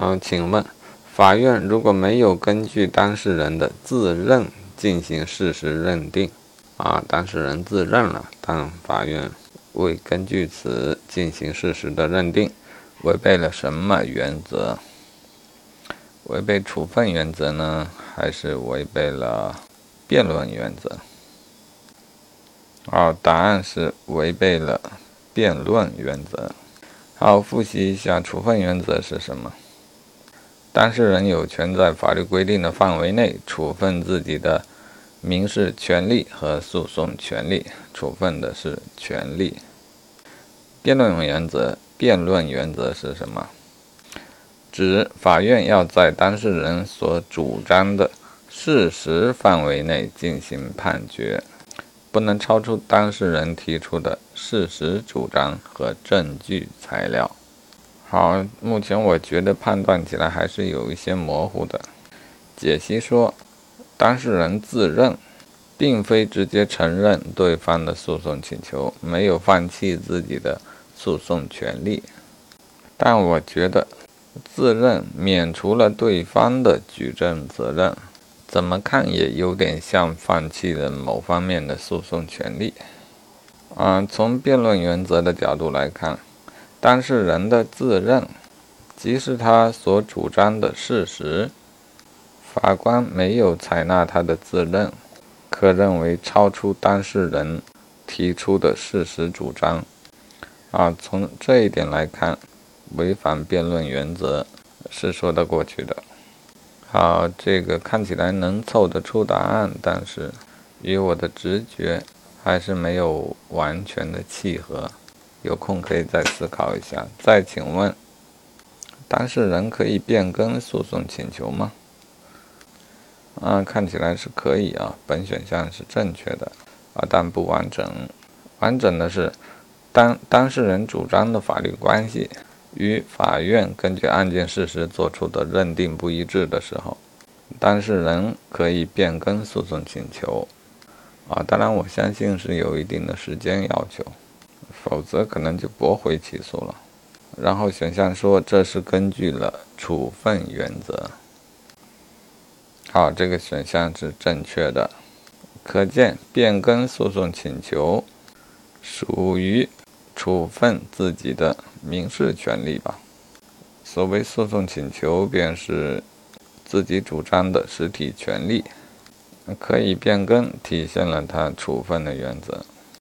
好，请问，法院如果没有根据当事人的自认进行事实认定，啊，当事人自认了，但法院未根据此进行事实的认定，违背了什么原则？违背处分原则呢，还是违背了辩论原则？好，答案是违背了辩论原则。好，复习一下处分原则是什么？当事人有权在法律规定的范围内处分自己的民事权利和诉讼权利，处分的是权利。辩论原则，辩论原则是什么？指法院要在当事人所主张的事实范围内进行判决，不能超出当事人提出的事实主张和证据材料。好，目前我觉得判断起来还是有一些模糊的。解析说，当事人自认并非直接承认对方的诉讼请求，没有放弃自己的诉讼权利，但我觉得。自认免除了对方的举证责任，怎么看也有点像放弃了某方面的诉讼权利。啊，从辩论原则的角度来看，当事人的自认即是他所主张的事实，法官没有采纳他的自认，可认为超出当事人提出的事实主张。啊，从这一点来看。违反辩论原则是说得过去的。好，这个看起来能凑得出答案，但是与我的直觉还是没有完全的契合。有空可以再思考一下。再请问，当事人可以变更诉讼请求吗？啊，看起来是可以啊，本选项是正确的啊，但不完整。完整的是，当当事人主张的法律关系。与法院根据案件事实作出的认定不一致的时候，当事人可以变更诉讼请求。啊，当然我相信是有一定的时间要求，否则可能就驳回起诉了。然后选项说这是根据了处分原则。好，这个选项是正确的。可见变更诉讼请求属于。处分自己的民事权利吧。所谓诉讼请求，便是自己主张的实体权利，可以变更，体现了他处分的原则。